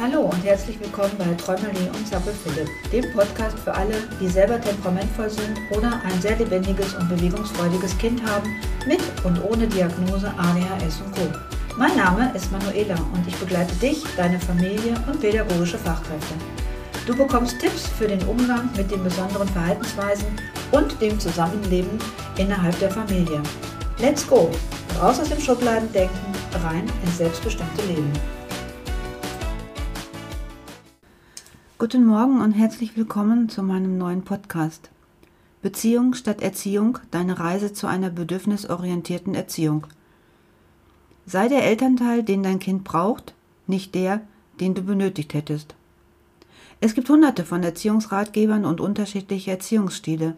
Hallo und herzlich willkommen bei Träumerli und Zappel Philipp, dem Podcast für alle, die selber temperamentvoll sind oder ein sehr lebendiges und bewegungsfreudiges Kind haben, mit und ohne Diagnose ADHS und Co. Mein Name ist Manuela und ich begleite dich, deine Familie und pädagogische Fachkräfte. Du bekommst Tipps für den Umgang mit den besonderen Verhaltensweisen und dem Zusammenleben innerhalb der Familie. Let's go! Raus aus dem Schubladendenken, rein ins selbstbestimmte Leben. Guten Morgen und herzlich willkommen zu meinem neuen Podcast. Beziehung statt Erziehung, deine Reise zu einer bedürfnisorientierten Erziehung. Sei der Elternteil, den dein Kind braucht, nicht der, den du benötigt hättest. Es gibt hunderte von Erziehungsratgebern und unterschiedliche Erziehungsstile.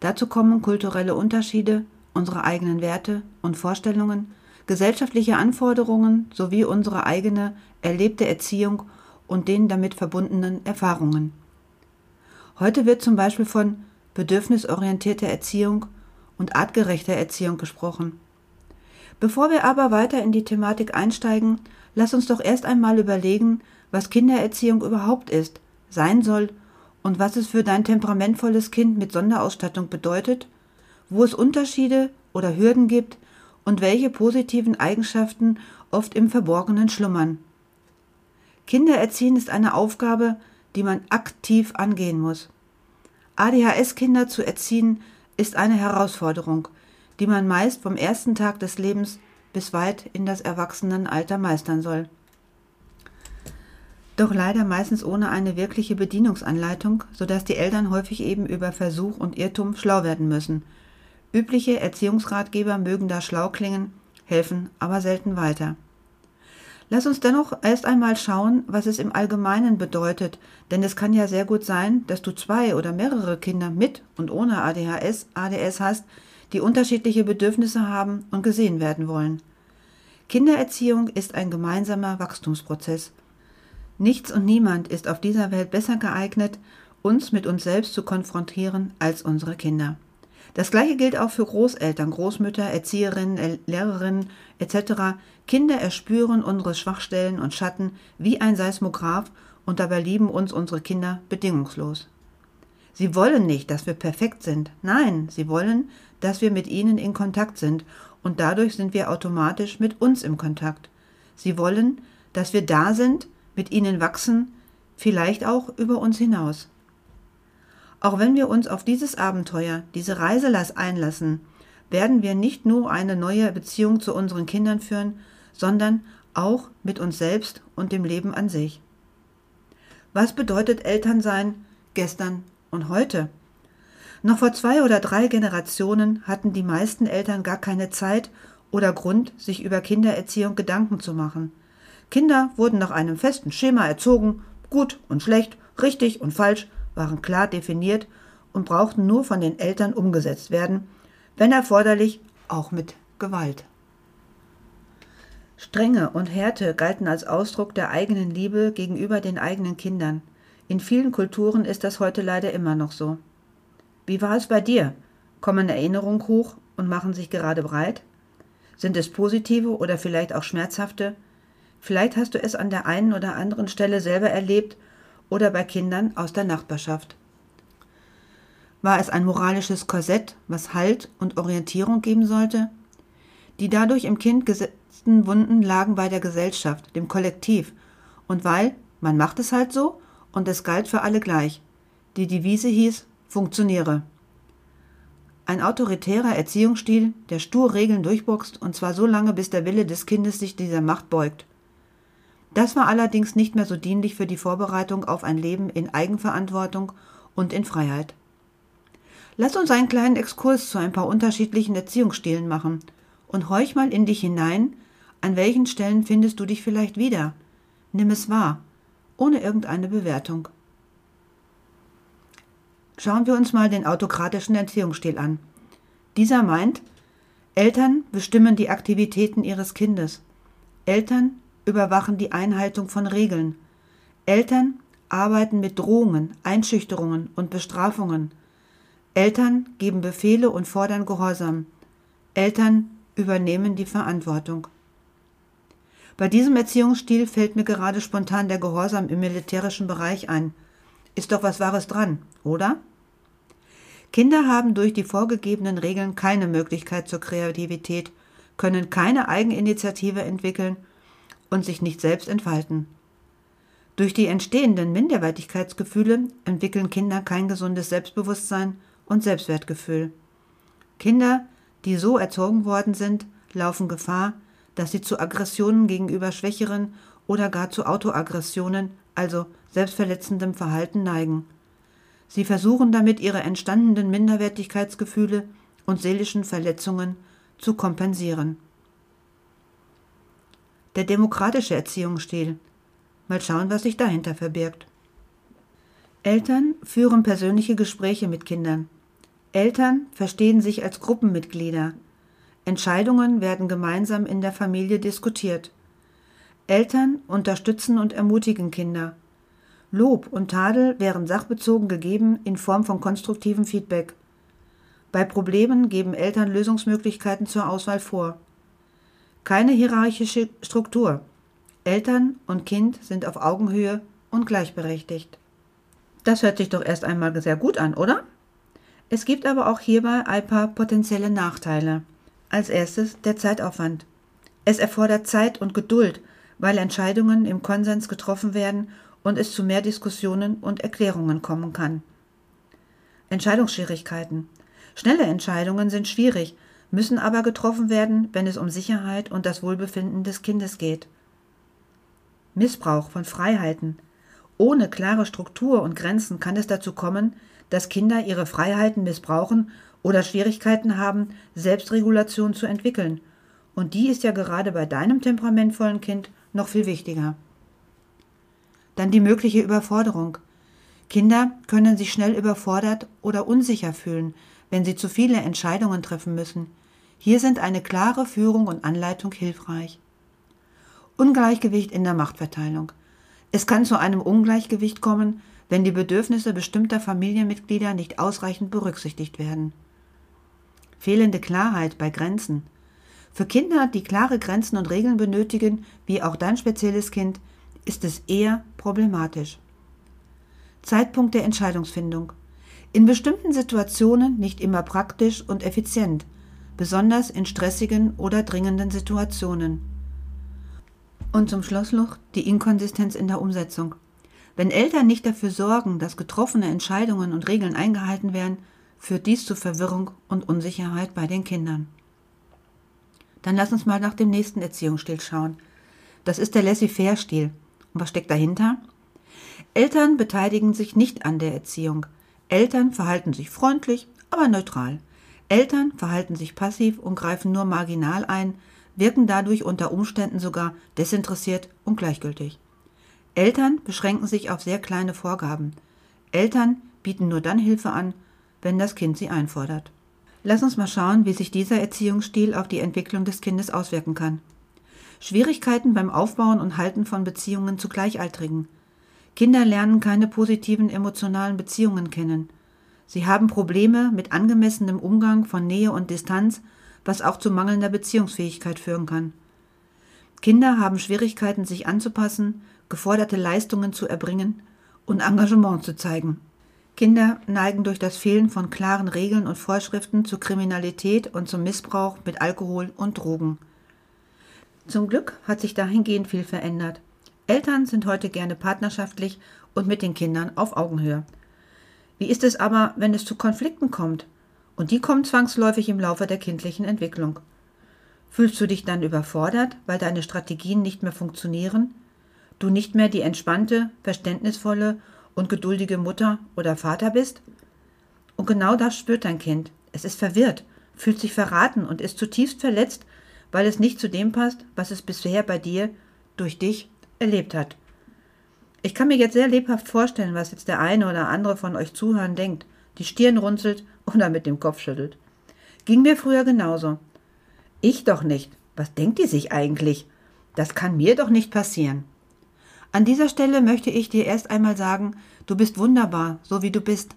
Dazu kommen kulturelle Unterschiede, unsere eigenen Werte und Vorstellungen, gesellschaftliche Anforderungen sowie unsere eigene erlebte Erziehung und den damit verbundenen Erfahrungen. Heute wird zum Beispiel von bedürfnisorientierter Erziehung und artgerechter Erziehung gesprochen. Bevor wir aber weiter in die Thematik einsteigen, lass uns doch erst einmal überlegen, was Kindererziehung überhaupt ist, sein soll und was es für dein temperamentvolles Kind mit Sonderausstattung bedeutet, wo es Unterschiede oder Hürden gibt und welche positiven Eigenschaften oft im Verborgenen schlummern. Kinder erziehen ist eine Aufgabe, die man aktiv angehen muss. ADHS-Kinder zu erziehen ist eine Herausforderung, die man meist vom ersten Tag des Lebens bis weit in das Erwachsenenalter meistern soll. Doch leider meistens ohne eine wirkliche Bedienungsanleitung, sodass die Eltern häufig eben über Versuch und Irrtum schlau werden müssen. Übliche Erziehungsratgeber mögen da schlau klingen, helfen aber selten weiter. Lass uns dennoch erst einmal schauen, was es im Allgemeinen bedeutet, denn es kann ja sehr gut sein, dass du zwei oder mehrere Kinder mit und ohne ADHS, ADS hast, die unterschiedliche Bedürfnisse haben und gesehen werden wollen. Kindererziehung ist ein gemeinsamer Wachstumsprozess. Nichts und niemand ist auf dieser Welt besser geeignet, uns mit uns selbst zu konfrontieren als unsere Kinder. Das gleiche gilt auch für Großeltern, Großmütter, Erzieherinnen, Lehrerinnen etc. Kinder erspüren unsere Schwachstellen und Schatten wie ein Seismograph und dabei lieben uns unsere Kinder bedingungslos. Sie wollen nicht, dass wir perfekt sind. Nein, sie wollen, dass wir mit ihnen in Kontakt sind und dadurch sind wir automatisch mit uns im Kontakt. Sie wollen, dass wir da sind, mit ihnen wachsen, vielleicht auch über uns hinaus. Auch wenn wir uns auf dieses Abenteuer, diese Reiselass einlassen, werden wir nicht nur eine neue Beziehung zu unseren Kindern führen, sondern auch mit uns selbst und dem Leben an sich. Was bedeutet Elternsein gestern und heute? Noch vor zwei oder drei Generationen hatten die meisten Eltern gar keine Zeit oder Grund, sich über Kindererziehung Gedanken zu machen. Kinder wurden nach einem festen Schema erzogen, gut und schlecht, richtig und falsch waren klar definiert und brauchten nur von den Eltern umgesetzt werden, wenn erforderlich auch mit Gewalt. Strenge und Härte galten als Ausdruck der eigenen Liebe gegenüber den eigenen Kindern. In vielen Kulturen ist das heute leider immer noch so. Wie war es bei dir? Kommen Erinnerungen hoch und machen sich gerade breit? Sind es positive oder vielleicht auch schmerzhafte? Vielleicht hast du es an der einen oder anderen Stelle selber erlebt oder bei Kindern aus der Nachbarschaft. War es ein moralisches Korsett, was Halt und Orientierung geben sollte? Die dadurch im Kind gesetzten Wunden lagen bei der Gesellschaft, dem Kollektiv, und weil man macht es halt so und es galt für alle gleich. Die Devise hieß funktioniere. Ein autoritärer Erziehungsstil, der stur Regeln durchboxt und zwar so lange, bis der Wille des Kindes sich dieser Macht beugt. Das war allerdings nicht mehr so dienlich für die Vorbereitung auf ein Leben in Eigenverantwortung und in Freiheit. Lass uns einen kleinen Exkurs zu ein paar unterschiedlichen Erziehungsstilen machen und horch mal in dich hinein, an welchen Stellen findest du dich vielleicht wieder. Nimm es wahr, ohne irgendeine Bewertung. Schauen wir uns mal den autokratischen Erziehungsstil an. Dieser meint, Eltern bestimmen die Aktivitäten ihres Kindes. Eltern überwachen die Einhaltung von Regeln. Eltern arbeiten mit Drohungen, Einschüchterungen und Bestrafungen. Eltern geben Befehle und fordern Gehorsam. Eltern übernehmen die Verantwortung. Bei diesem Erziehungsstil fällt mir gerade spontan der Gehorsam im militärischen Bereich ein. Ist doch was Wahres dran, oder? Kinder haben durch die vorgegebenen Regeln keine Möglichkeit zur Kreativität, können keine Eigeninitiative entwickeln und sich nicht selbst entfalten. Durch die entstehenden Minderwertigkeitsgefühle entwickeln Kinder kein gesundes Selbstbewusstsein und Selbstwertgefühl. Kinder, die so erzogen worden sind, laufen Gefahr, dass sie zu Aggressionen gegenüber Schwächeren oder gar zu Autoaggressionen, also selbstverletzendem Verhalten neigen. Sie versuchen damit ihre entstandenen Minderwertigkeitsgefühle und seelischen Verletzungen zu kompensieren. Der demokratische Erziehungsstil. Mal schauen, was sich dahinter verbirgt. Eltern führen persönliche Gespräche mit Kindern. Eltern verstehen sich als Gruppenmitglieder. Entscheidungen werden gemeinsam in der Familie diskutiert. Eltern unterstützen und ermutigen Kinder. Lob und Tadel wären sachbezogen gegeben in Form von konstruktivem Feedback. Bei Problemen geben Eltern Lösungsmöglichkeiten zur Auswahl vor. Keine hierarchische Struktur. Eltern und Kind sind auf Augenhöhe und gleichberechtigt. Das hört sich doch erst einmal sehr gut an, oder? Es gibt aber auch hierbei ein paar potenzielle Nachteile. Als erstes der Zeitaufwand. Es erfordert Zeit und Geduld, weil Entscheidungen im Konsens getroffen werden und es zu mehr Diskussionen und Erklärungen kommen kann. Entscheidungsschwierigkeiten. Schnelle Entscheidungen sind schwierig, müssen aber getroffen werden, wenn es um Sicherheit und das Wohlbefinden des Kindes geht. Missbrauch von Freiheiten. Ohne klare Struktur und Grenzen kann es dazu kommen, dass Kinder ihre Freiheiten missbrauchen oder Schwierigkeiten haben, Selbstregulation zu entwickeln. Und die ist ja gerade bei deinem temperamentvollen Kind noch viel wichtiger. Dann die mögliche Überforderung. Kinder können sich schnell überfordert oder unsicher fühlen, wenn sie zu viele Entscheidungen treffen müssen. Hier sind eine klare Führung und Anleitung hilfreich. Ungleichgewicht in der Machtverteilung. Es kann zu einem Ungleichgewicht kommen, wenn die Bedürfnisse bestimmter Familienmitglieder nicht ausreichend berücksichtigt werden fehlende Klarheit bei Grenzen. Für Kinder, die klare Grenzen und Regeln benötigen, wie auch dein spezielles Kind, ist es eher problematisch. Zeitpunkt der Entscheidungsfindung. In bestimmten Situationen nicht immer praktisch und effizient, besonders in stressigen oder dringenden Situationen. Und zum Schluss noch die Inkonsistenz in der Umsetzung. Wenn Eltern nicht dafür sorgen, dass getroffene Entscheidungen und Regeln eingehalten werden, führt dies zu Verwirrung und Unsicherheit bei den Kindern. Dann lass uns mal nach dem nächsten Erziehungsstil schauen. Das ist der Laissez-faire-Stil. Und was steckt dahinter? Eltern beteiligen sich nicht an der Erziehung. Eltern verhalten sich freundlich, aber neutral. Eltern verhalten sich passiv und greifen nur marginal ein, wirken dadurch unter Umständen sogar desinteressiert und gleichgültig. Eltern beschränken sich auf sehr kleine Vorgaben. Eltern bieten nur dann Hilfe an, wenn das Kind sie einfordert. Lass uns mal schauen, wie sich dieser Erziehungsstil auf die Entwicklung des Kindes auswirken kann. Schwierigkeiten beim Aufbauen und Halten von Beziehungen zu Gleichaltrigen. Kinder lernen keine positiven emotionalen Beziehungen kennen. Sie haben Probleme mit angemessenem Umgang von Nähe und Distanz, was auch zu mangelnder Beziehungsfähigkeit führen kann. Kinder haben Schwierigkeiten, sich anzupassen, geforderte Leistungen zu erbringen und Engagement zu zeigen. Kinder neigen durch das Fehlen von klaren Regeln und Vorschriften zu Kriminalität und zum Missbrauch mit Alkohol und Drogen. Zum Glück hat sich dahingehend viel verändert. Eltern sind heute gerne partnerschaftlich und mit den Kindern auf Augenhöhe. Wie ist es aber, wenn es zu Konflikten kommt? Und die kommen zwangsläufig im Laufe der kindlichen Entwicklung. Fühlst du dich dann überfordert, weil deine Strategien nicht mehr funktionieren? Du nicht mehr die entspannte, verständnisvolle und geduldige Mutter oder Vater bist? Und genau das spürt dein Kind. Es ist verwirrt, fühlt sich verraten und ist zutiefst verletzt, weil es nicht zu dem passt, was es bisher bei dir, durch dich, erlebt hat. Ich kann mir jetzt sehr lebhaft vorstellen, was jetzt der eine oder andere von euch zuhören denkt, die Stirn runzelt oder mit dem Kopf schüttelt. Ging mir früher genauso. Ich doch nicht. Was denkt die sich eigentlich? Das kann mir doch nicht passieren. An dieser Stelle möchte ich dir erst einmal sagen, du bist wunderbar, so wie du bist.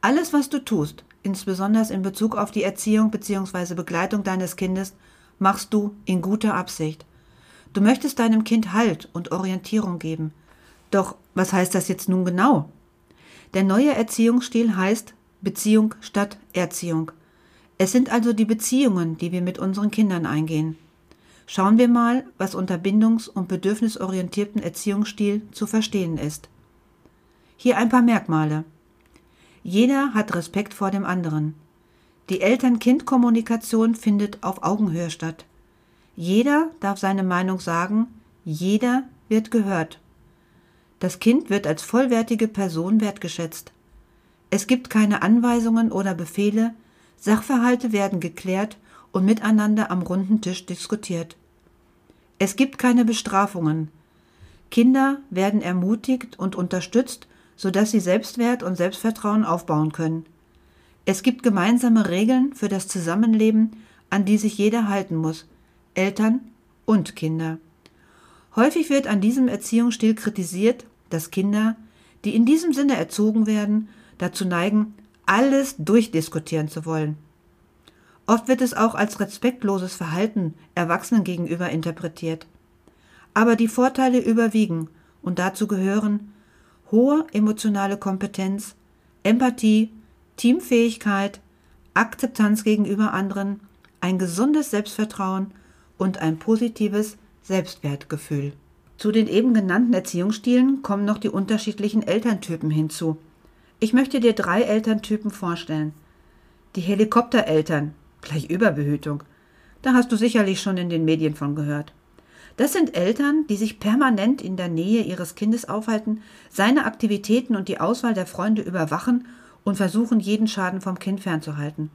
Alles, was du tust, insbesondere in Bezug auf die Erziehung bzw. Begleitung deines Kindes, machst du in guter Absicht. Du möchtest deinem Kind Halt und Orientierung geben. Doch was heißt das jetzt nun genau? Der neue Erziehungsstil heißt Beziehung statt Erziehung. Es sind also die Beziehungen, die wir mit unseren Kindern eingehen. Schauen wir mal, was unter bindungs- und bedürfnisorientierten Erziehungsstil zu verstehen ist. Hier ein paar Merkmale. Jeder hat Respekt vor dem anderen. Die Eltern-Kind-Kommunikation findet auf Augenhöhe statt. Jeder darf seine Meinung sagen, jeder wird gehört. Das Kind wird als vollwertige Person wertgeschätzt. Es gibt keine Anweisungen oder Befehle, Sachverhalte werden geklärt und miteinander am runden Tisch diskutiert. Es gibt keine Bestrafungen. Kinder werden ermutigt und unterstützt, sodass sie Selbstwert und Selbstvertrauen aufbauen können. Es gibt gemeinsame Regeln für das Zusammenleben, an die sich jeder halten muss, Eltern und Kinder. Häufig wird an diesem Erziehungsstil kritisiert, dass Kinder, die in diesem Sinne erzogen werden, dazu neigen, alles durchdiskutieren zu wollen. Oft wird es auch als respektloses Verhalten Erwachsenen gegenüber interpretiert. Aber die Vorteile überwiegen und dazu gehören hohe emotionale Kompetenz, Empathie, Teamfähigkeit, Akzeptanz gegenüber anderen, ein gesundes Selbstvertrauen und ein positives Selbstwertgefühl. Zu den eben genannten Erziehungsstilen kommen noch die unterschiedlichen Elterntypen hinzu. Ich möchte dir drei Elterntypen vorstellen. Die Helikoptereltern, gleich Überbehütung. Da hast du sicherlich schon in den Medien von gehört. Das sind Eltern, die sich permanent in der Nähe ihres Kindes aufhalten, seine Aktivitäten und die Auswahl der Freunde überwachen und versuchen, jeden Schaden vom Kind fernzuhalten.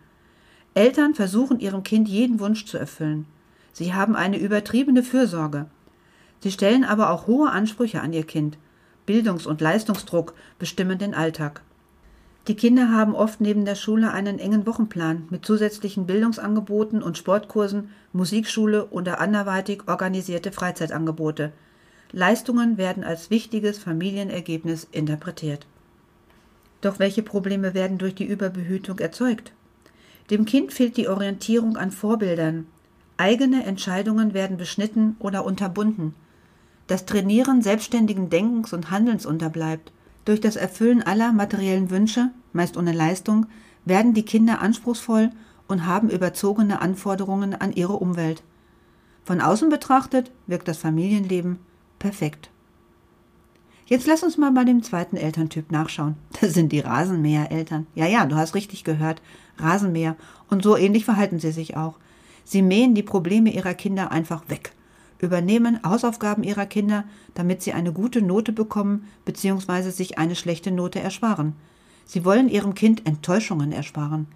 Eltern versuchen ihrem Kind jeden Wunsch zu erfüllen. Sie haben eine übertriebene Fürsorge. Sie stellen aber auch hohe Ansprüche an ihr Kind. Bildungs- und Leistungsdruck bestimmen den Alltag. Die Kinder haben oft neben der Schule einen engen Wochenplan mit zusätzlichen Bildungsangeboten und Sportkursen, Musikschule oder anderweitig organisierte Freizeitangebote. Leistungen werden als wichtiges Familienergebnis interpretiert. Doch welche Probleme werden durch die Überbehütung erzeugt? Dem Kind fehlt die Orientierung an Vorbildern. Eigene Entscheidungen werden beschnitten oder unterbunden. Das Trainieren selbstständigen Denkens und Handelns unterbleibt. Durch das Erfüllen aller materiellen Wünsche, meist ohne Leistung, werden die Kinder anspruchsvoll und haben überzogene Anforderungen an ihre Umwelt. Von außen betrachtet wirkt das Familienleben perfekt. Jetzt lass uns mal bei dem zweiten Elterntyp nachschauen. Das sind die Rasenmähereltern. Ja, ja, du hast richtig gehört. Rasenmäher. Und so ähnlich verhalten sie sich auch. Sie mähen die Probleme ihrer Kinder einfach weg übernehmen Hausaufgaben ihrer Kinder, damit sie eine gute Note bekommen bzw. sich eine schlechte Note ersparen. Sie wollen ihrem Kind Enttäuschungen ersparen.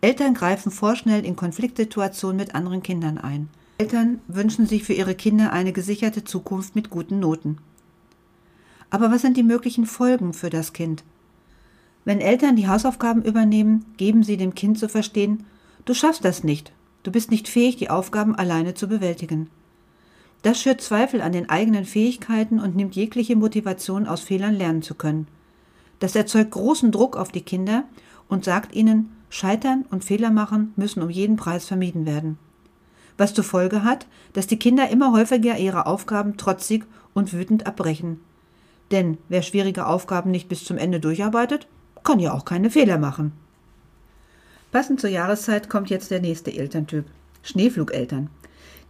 Eltern greifen vorschnell in Konfliktsituationen mit anderen Kindern ein. Eltern wünschen sich für ihre Kinder eine gesicherte Zukunft mit guten Noten. Aber was sind die möglichen Folgen für das Kind? Wenn Eltern die Hausaufgaben übernehmen, geben sie dem Kind zu verstehen, du schaffst das nicht, du bist nicht fähig, die Aufgaben alleine zu bewältigen. Das schürt Zweifel an den eigenen Fähigkeiten und nimmt jegliche Motivation aus Fehlern lernen zu können. Das erzeugt großen Druck auf die Kinder und sagt ihnen, Scheitern und Fehler machen müssen um jeden Preis vermieden werden. Was zur Folge hat, dass die Kinder immer häufiger ihre Aufgaben trotzig und wütend abbrechen. Denn wer schwierige Aufgaben nicht bis zum Ende durcharbeitet, kann ja auch keine Fehler machen. Passend zur Jahreszeit kommt jetzt der nächste Elterntyp. Schneeflugeltern.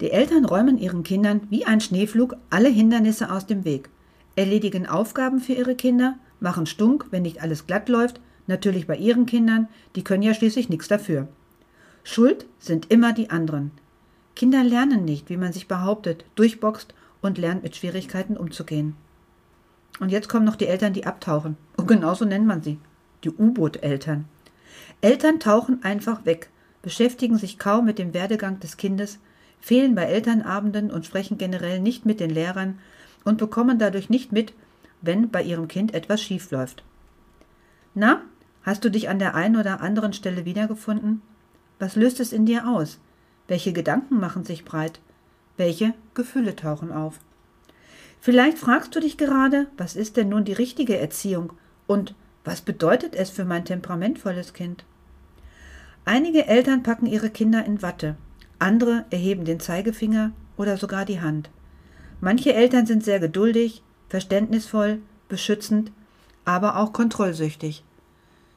Die Eltern räumen ihren Kindern wie ein Schneeflug alle Hindernisse aus dem Weg, erledigen Aufgaben für ihre Kinder, machen stunk, wenn nicht alles glatt läuft, natürlich bei ihren Kindern, die können ja schließlich nichts dafür. Schuld sind immer die anderen. Kinder lernen nicht, wie man sich behauptet, durchboxt und lernt mit Schwierigkeiten umzugehen. Und jetzt kommen noch die Eltern, die abtauchen. Und genauso nennt man sie. Die U-Boot-Eltern. Eltern tauchen einfach weg, beschäftigen sich kaum mit dem Werdegang des Kindes, fehlen bei Elternabenden und sprechen generell nicht mit den Lehrern und bekommen dadurch nicht mit, wenn bei ihrem Kind etwas schief läuft. Na, hast du dich an der einen oder anderen Stelle wiedergefunden? Was löst es in dir aus? Welche Gedanken machen sich breit? Welche Gefühle tauchen auf? Vielleicht fragst du dich gerade, was ist denn nun die richtige Erziehung und was bedeutet es für mein temperamentvolles Kind? Einige Eltern packen ihre Kinder in Watte andere erheben den Zeigefinger oder sogar die Hand. Manche Eltern sind sehr geduldig, verständnisvoll, beschützend, aber auch kontrollsüchtig.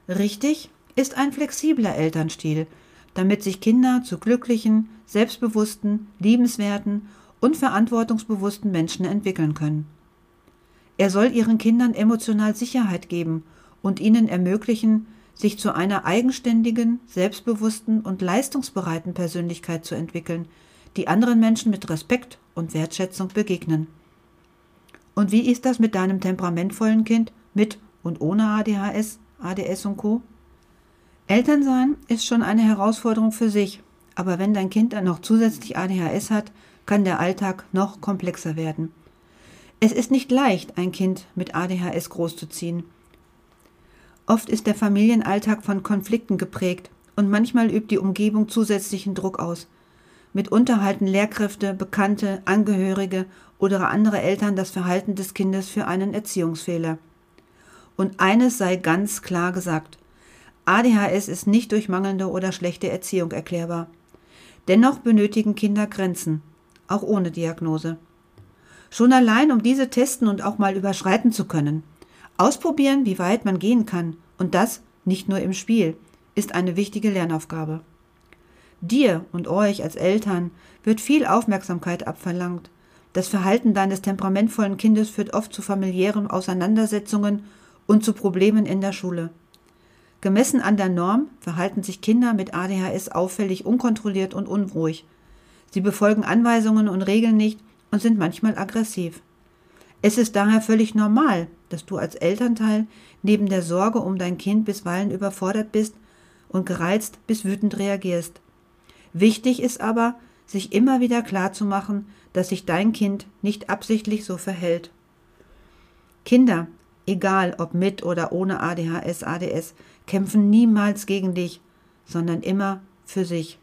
Richtig ist ein flexibler Elternstil, damit sich Kinder zu glücklichen, selbstbewussten, liebenswerten und verantwortungsbewussten Menschen entwickeln können. Er soll ihren Kindern emotional Sicherheit geben und ihnen ermöglichen, sich zu einer eigenständigen, selbstbewussten und leistungsbereiten Persönlichkeit zu entwickeln, die anderen Menschen mit Respekt und Wertschätzung begegnen. Und wie ist das mit deinem temperamentvollen Kind, mit und ohne ADHS, ADS und Co? Elternsein ist schon eine Herausforderung für sich, aber wenn dein Kind dann noch zusätzlich ADHS hat, kann der Alltag noch komplexer werden. Es ist nicht leicht, ein Kind mit ADHS großzuziehen. Oft ist der Familienalltag von Konflikten geprägt und manchmal übt die Umgebung zusätzlichen Druck aus. Mitunter halten Lehrkräfte, Bekannte, Angehörige oder andere Eltern das Verhalten des Kindes für einen Erziehungsfehler. Und eines sei ganz klar gesagt. ADHS ist nicht durch mangelnde oder schlechte Erziehung erklärbar. Dennoch benötigen Kinder Grenzen, auch ohne Diagnose. Schon allein, um diese testen und auch mal überschreiten zu können. Ausprobieren, wie weit man gehen kann, und das nicht nur im Spiel, ist eine wichtige Lernaufgabe. Dir und euch als Eltern wird viel Aufmerksamkeit abverlangt. Das Verhalten deines temperamentvollen Kindes führt oft zu familiären Auseinandersetzungen und zu Problemen in der Schule. Gemessen an der Norm verhalten sich Kinder mit ADHS auffällig unkontrolliert und unruhig. Sie befolgen Anweisungen und Regeln nicht und sind manchmal aggressiv. Es ist daher völlig normal, dass du als Elternteil neben der Sorge um dein Kind bisweilen überfordert bist und gereizt bis wütend reagierst. Wichtig ist aber, sich immer wieder klarzumachen, dass sich dein Kind nicht absichtlich so verhält. Kinder, egal ob mit oder ohne ADHS, ADS, kämpfen niemals gegen dich, sondern immer für sich.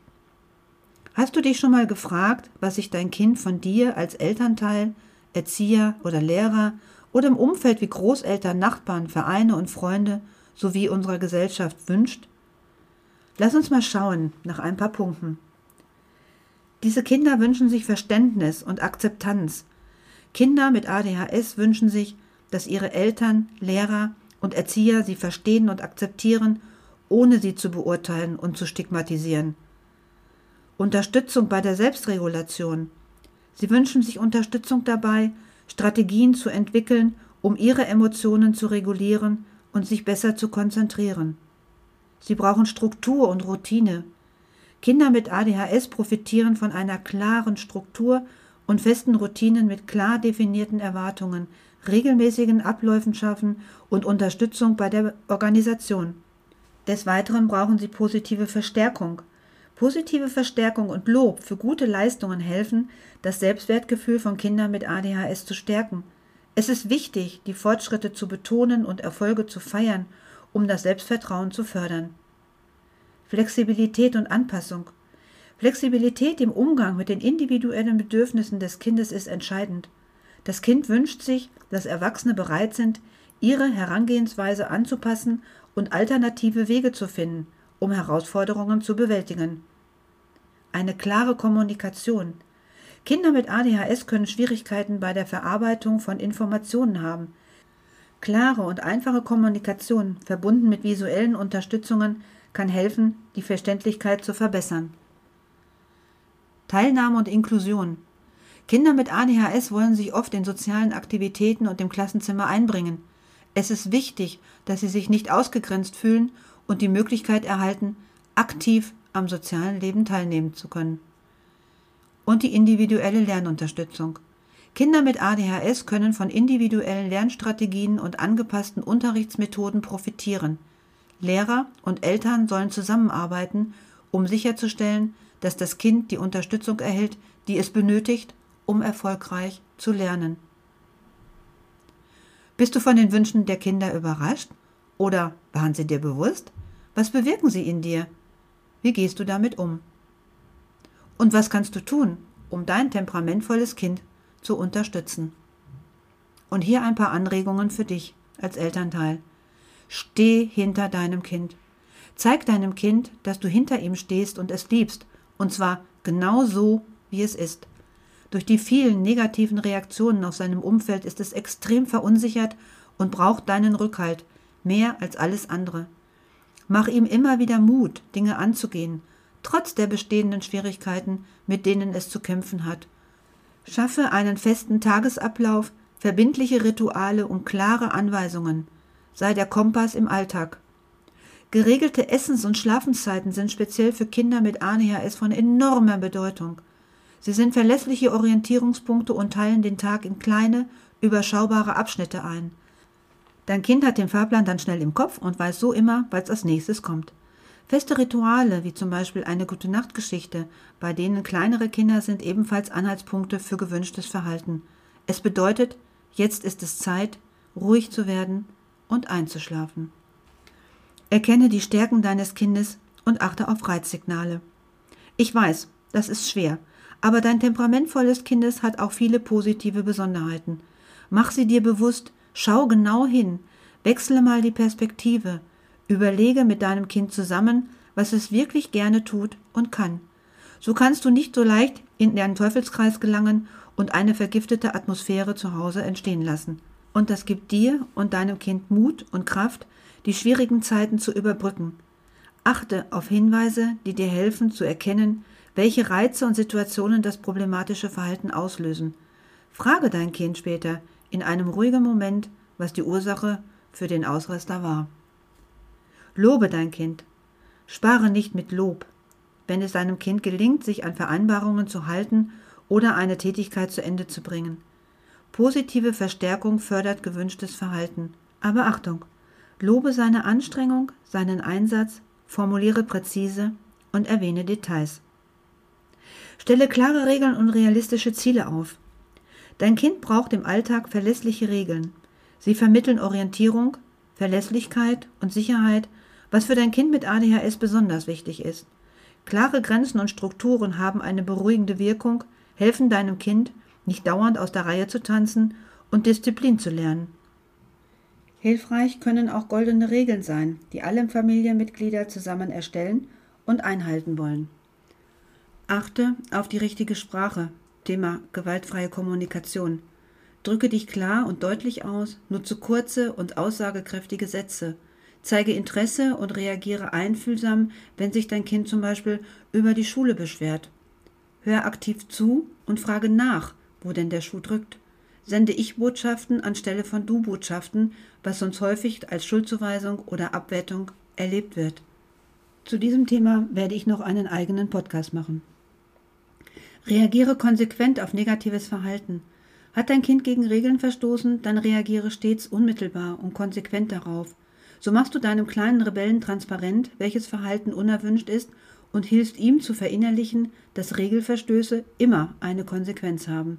Hast du dich schon mal gefragt, was sich dein Kind von dir als Elternteil, Erzieher oder Lehrer oder im Umfeld wie Großeltern, Nachbarn, Vereine und Freunde sowie unserer Gesellschaft wünscht? Lass uns mal schauen nach ein paar Punkten. Diese Kinder wünschen sich Verständnis und Akzeptanz. Kinder mit ADHS wünschen sich, dass ihre Eltern, Lehrer und Erzieher sie verstehen und akzeptieren, ohne sie zu beurteilen und zu stigmatisieren. Unterstützung bei der Selbstregulation. Sie wünschen sich Unterstützung dabei, Strategien zu entwickeln, um ihre Emotionen zu regulieren und sich besser zu konzentrieren. Sie brauchen Struktur und Routine. Kinder mit ADHS profitieren von einer klaren Struktur und festen Routinen mit klar definierten Erwartungen, regelmäßigen Abläufen schaffen und Unterstützung bei der Organisation. Des Weiteren brauchen sie positive Verstärkung, Positive Verstärkung und Lob für gute Leistungen helfen, das Selbstwertgefühl von Kindern mit ADHS zu stärken. Es ist wichtig, die Fortschritte zu betonen und Erfolge zu feiern, um das Selbstvertrauen zu fördern. Flexibilität und Anpassung. Flexibilität im Umgang mit den individuellen Bedürfnissen des Kindes ist entscheidend. Das Kind wünscht sich, dass Erwachsene bereit sind, ihre Herangehensweise anzupassen und alternative Wege zu finden, um Herausforderungen zu bewältigen. Eine klare Kommunikation. Kinder mit ADHS können Schwierigkeiten bei der Verarbeitung von Informationen haben. Klare und einfache Kommunikation, verbunden mit visuellen Unterstützungen, kann helfen, die Verständlichkeit zu verbessern. Teilnahme und Inklusion. Kinder mit ADHS wollen sich oft in sozialen Aktivitäten und im Klassenzimmer einbringen. Es ist wichtig, dass sie sich nicht ausgegrenzt fühlen und die Möglichkeit erhalten, aktiv am sozialen Leben teilnehmen zu können. Und die individuelle Lernunterstützung. Kinder mit ADHS können von individuellen Lernstrategien und angepassten Unterrichtsmethoden profitieren. Lehrer und Eltern sollen zusammenarbeiten, um sicherzustellen, dass das Kind die Unterstützung erhält, die es benötigt, um erfolgreich zu lernen. Bist du von den Wünschen der Kinder überrascht oder waren sie dir bewusst? Was bewirken sie in dir? Wie gehst du damit um? Und was kannst du tun, um dein temperamentvolles Kind zu unterstützen? Und hier ein paar Anregungen für dich als Elternteil. Steh hinter deinem Kind. Zeig deinem Kind, dass du hinter ihm stehst und es liebst, und zwar genau so, wie es ist. Durch die vielen negativen Reaktionen aus seinem Umfeld ist es extrem verunsichert und braucht deinen Rückhalt, mehr als alles andere. Mach ihm immer wieder Mut, Dinge anzugehen, trotz der bestehenden Schwierigkeiten, mit denen es zu kämpfen hat. Schaffe einen festen Tagesablauf, verbindliche Rituale und klare Anweisungen. Sei der Kompass im Alltag. Geregelte Essens- und Schlafenszeiten sind speziell für Kinder mit ADHS von enormer Bedeutung. Sie sind verlässliche Orientierungspunkte und teilen den Tag in kleine, überschaubare Abschnitte ein. Dein Kind hat den Fahrplan dann schnell im Kopf und weiß so immer, was als nächstes kommt. Feste Rituale, wie zum Beispiel eine gute Nachtgeschichte, bei denen kleinere Kinder sind ebenfalls Anhaltspunkte für gewünschtes Verhalten. Es bedeutet, jetzt ist es Zeit, ruhig zu werden und einzuschlafen. Erkenne die Stärken deines Kindes und achte auf Reizsignale. Ich weiß, das ist schwer, aber dein temperamentvolles Kindes hat auch viele positive Besonderheiten. Mach sie dir bewusst, schau genau hin, wechsle mal die Perspektive, überlege mit deinem Kind zusammen, was es wirklich gerne tut und kann. So kannst du nicht so leicht in den Teufelskreis gelangen und eine vergiftete Atmosphäre zu Hause entstehen lassen. Und das gibt dir und deinem Kind Mut und Kraft, die schwierigen Zeiten zu überbrücken. Achte auf Hinweise, die dir helfen zu erkennen, welche Reize und Situationen das problematische Verhalten auslösen. Frage dein Kind später in einem ruhigen Moment, was die Ursache für den Ausraster war. Lobe dein Kind. Spare nicht mit Lob. Wenn es deinem Kind gelingt, sich an Vereinbarungen zu halten oder eine Tätigkeit zu Ende zu bringen. Positive Verstärkung fördert gewünschtes Verhalten. Aber Achtung! Lobe seine Anstrengung, seinen Einsatz, formuliere präzise und erwähne Details. Stelle klare Regeln und realistische Ziele auf. Dein Kind braucht im Alltag verlässliche Regeln. Sie vermitteln Orientierung, Verlässlichkeit und Sicherheit, was für dein Kind mit ADHS besonders wichtig ist. Klare Grenzen und Strukturen haben eine beruhigende Wirkung, helfen deinem Kind, nicht dauernd aus der Reihe zu tanzen und Disziplin zu lernen. Hilfreich können auch goldene Regeln sein, die alle Familienmitglieder zusammen erstellen und einhalten wollen. Achte auf die richtige Sprache. Thema gewaltfreie Kommunikation. Drücke dich klar und deutlich aus, nutze kurze und aussagekräftige Sätze. Zeige Interesse und reagiere einfühlsam, wenn sich dein Kind zum Beispiel über die Schule beschwert. Hör aktiv zu und frage nach, wo denn der Schuh drückt. Sende Ich-Botschaften anstelle von Du-Botschaften, was sonst häufig als Schuldzuweisung oder Abwertung erlebt wird. Zu diesem Thema werde ich noch einen eigenen Podcast machen. Reagiere konsequent auf negatives Verhalten. Hat dein Kind gegen Regeln verstoßen, dann reagiere stets unmittelbar und konsequent darauf. So machst du deinem kleinen Rebellen transparent, welches Verhalten unerwünscht ist und hilfst ihm zu verinnerlichen, dass Regelverstöße immer eine Konsequenz haben.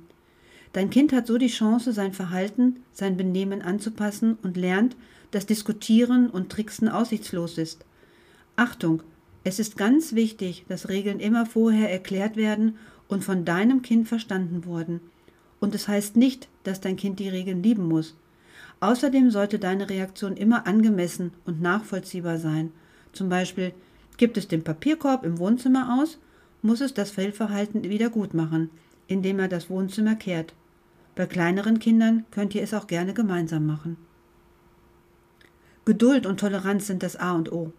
Dein Kind hat so die Chance, sein Verhalten, sein Benehmen anzupassen und lernt, dass Diskutieren und Tricksen aussichtslos ist. Achtung, es ist ganz wichtig, dass Regeln immer vorher erklärt werden und von deinem Kind verstanden wurden. Und es heißt nicht, dass dein Kind die Regeln lieben muss. Außerdem sollte deine Reaktion immer angemessen und nachvollziehbar sein. Zum Beispiel, gibt es den Papierkorb im Wohnzimmer aus, muss es das Fehlverhalten wieder gut machen, indem er das Wohnzimmer kehrt. Bei kleineren Kindern könnt ihr es auch gerne gemeinsam machen. Geduld und Toleranz sind das A und O.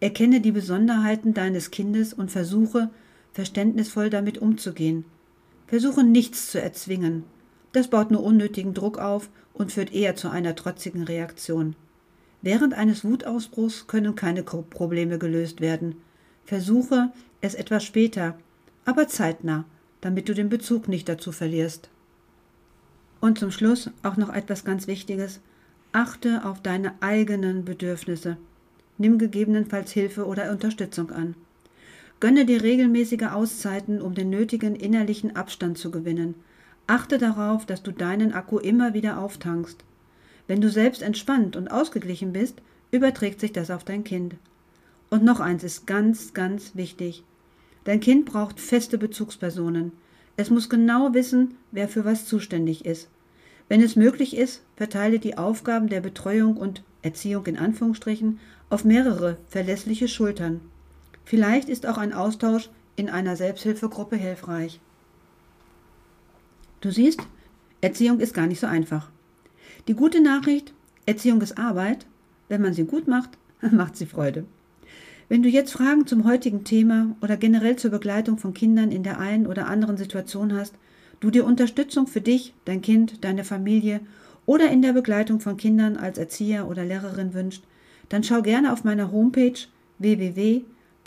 Erkenne die Besonderheiten deines Kindes und versuche, verständnisvoll damit umzugehen. Versuche nichts zu erzwingen. Das baut nur unnötigen Druck auf und führt eher zu einer trotzigen Reaktion. Während eines Wutausbruchs können keine Probleme gelöst werden. Versuche es etwas später, aber zeitnah, damit du den Bezug nicht dazu verlierst. Und zum Schluss auch noch etwas ganz Wichtiges. Achte auf deine eigenen Bedürfnisse. Nimm gegebenenfalls Hilfe oder Unterstützung an. Gönne dir regelmäßige Auszeiten, um den nötigen innerlichen Abstand zu gewinnen. Achte darauf, dass du deinen Akku immer wieder auftankst. Wenn du selbst entspannt und ausgeglichen bist, überträgt sich das auf dein Kind. Und noch eins ist ganz, ganz wichtig. Dein Kind braucht feste Bezugspersonen. Es muss genau wissen, wer für was zuständig ist. Wenn es möglich ist, verteile die Aufgaben der Betreuung und Erziehung in Anführungsstrichen auf mehrere verlässliche Schultern. Vielleicht ist auch ein Austausch in einer Selbsthilfegruppe hilfreich. Du siehst, Erziehung ist gar nicht so einfach. Die gute Nachricht, Erziehung ist Arbeit. Wenn man sie gut macht, macht sie Freude. Wenn du jetzt Fragen zum heutigen Thema oder generell zur Begleitung von Kindern in der einen oder anderen Situation hast, du dir Unterstützung für dich, dein Kind, deine Familie oder in der Begleitung von Kindern als Erzieher oder Lehrerin wünscht, dann schau gerne auf meiner Homepage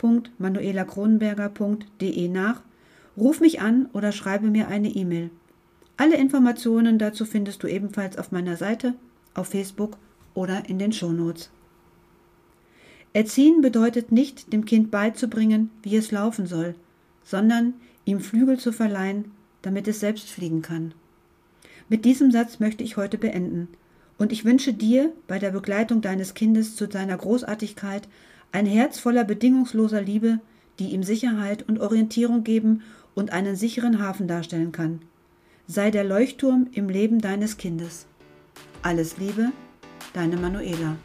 www.manuelakronenberger.de nach, ruf mich an oder schreibe mir eine E-Mail. Alle Informationen dazu findest du ebenfalls auf meiner Seite, auf Facebook oder in den Shownotes. Erziehen bedeutet nicht, dem Kind beizubringen, wie es laufen soll, sondern ihm Flügel zu verleihen, damit es selbst fliegen kann. Mit diesem Satz möchte ich heute beenden. Und ich wünsche dir bei der Begleitung deines Kindes zu seiner Großartigkeit ein Herz voller bedingungsloser Liebe, die ihm Sicherheit und Orientierung geben und einen sicheren Hafen darstellen kann. Sei der Leuchtturm im Leben deines Kindes. Alles Liebe, deine Manuela.